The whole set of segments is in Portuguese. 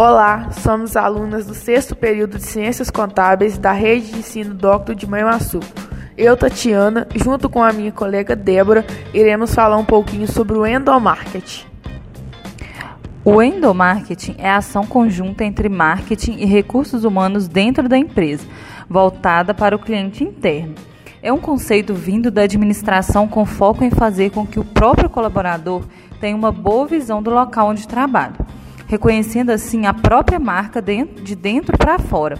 Olá, somos alunas do sexto período de Ciências Contábeis da Rede de Ensino Docto de Manhuaçu. Eu, Tatiana, junto com a minha colega Débora, iremos falar um pouquinho sobre o endomarketing. O endomarketing é a ação conjunta entre marketing e recursos humanos dentro da empresa, voltada para o cliente interno. É um conceito vindo da administração com foco em fazer com que o próprio colaborador tenha uma boa visão do local onde trabalha reconhecendo assim a própria marca de dentro para fora.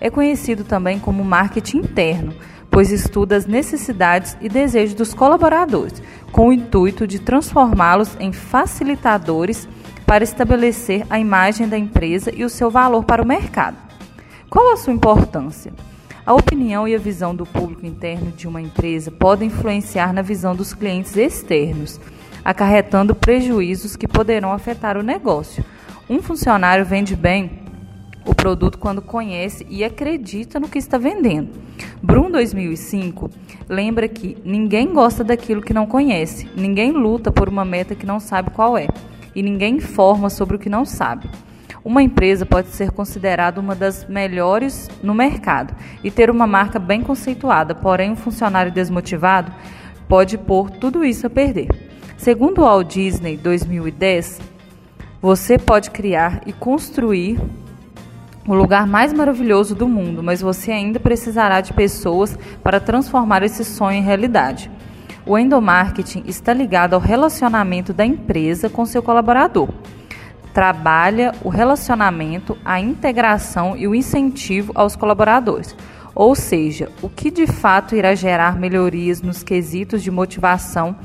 É conhecido também como marketing interno, pois estuda as necessidades e desejos dos colaboradores, com o intuito de transformá-los em facilitadores para estabelecer a imagem da empresa e o seu valor para o mercado. Qual a sua importância? A opinião e a visão do público interno de uma empresa podem influenciar na visão dos clientes externos, acarretando prejuízos que poderão afetar o negócio um funcionário vende bem o produto quando conhece e acredita no que está vendendo. Brum 2005 lembra que ninguém gosta daquilo que não conhece, ninguém luta por uma meta que não sabe qual é e ninguém informa sobre o que não sabe. Uma empresa pode ser considerada uma das melhores no mercado e ter uma marca bem conceituada, porém um funcionário desmotivado pode pôr tudo isso a perder. Segundo o Walt Disney 2010, você pode criar e construir o lugar mais maravilhoso do mundo, mas você ainda precisará de pessoas para transformar esse sonho em realidade. O endomarketing está ligado ao relacionamento da empresa com seu colaborador. Trabalha o relacionamento, a integração e o incentivo aos colaboradores, ou seja, o que de fato irá gerar melhorias nos quesitos de motivação,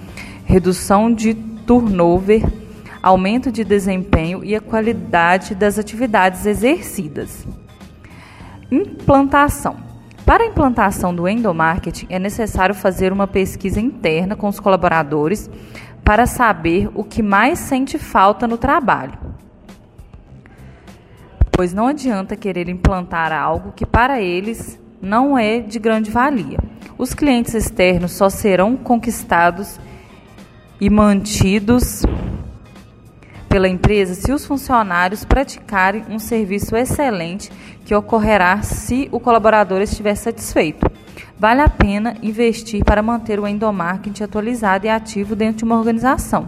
redução de turnover aumento de desempenho e a qualidade das atividades exercidas. Implantação. Para a implantação do endomarketing, é necessário fazer uma pesquisa interna com os colaboradores para saber o que mais sente falta no trabalho. Pois não adianta querer implantar algo que para eles não é de grande valia. Os clientes externos só serão conquistados e mantidos pela empresa se os funcionários praticarem um serviço excelente que ocorrerá se o colaborador estiver satisfeito. Vale a pena investir para manter o endomarketing atualizado e ativo dentro de uma organização.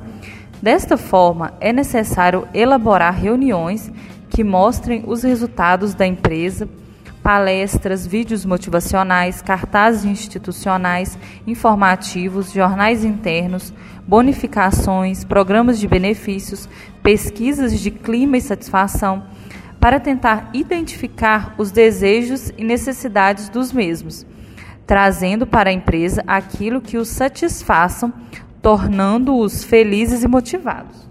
Desta forma, é necessário elaborar reuniões que mostrem os resultados da empresa, palestras, vídeos motivacionais, cartazes institucionais, informativos, jornais internos, bonificações, programas de benefícios, pesquisas de clima e satisfação, para tentar identificar os desejos e necessidades dos mesmos, trazendo para a empresa aquilo que os satisfaçam, tornando-os felizes e motivados.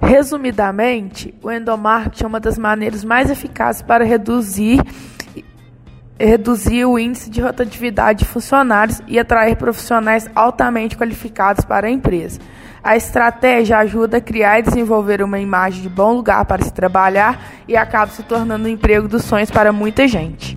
Resumidamente, o endomarketing é uma das maneiras mais eficazes para reduzir reduzir o índice de rotatividade de funcionários e atrair profissionais altamente qualificados para a empresa. A estratégia ajuda a criar e desenvolver uma imagem de bom lugar para se trabalhar e acaba se tornando o um emprego dos sonhos para muita gente.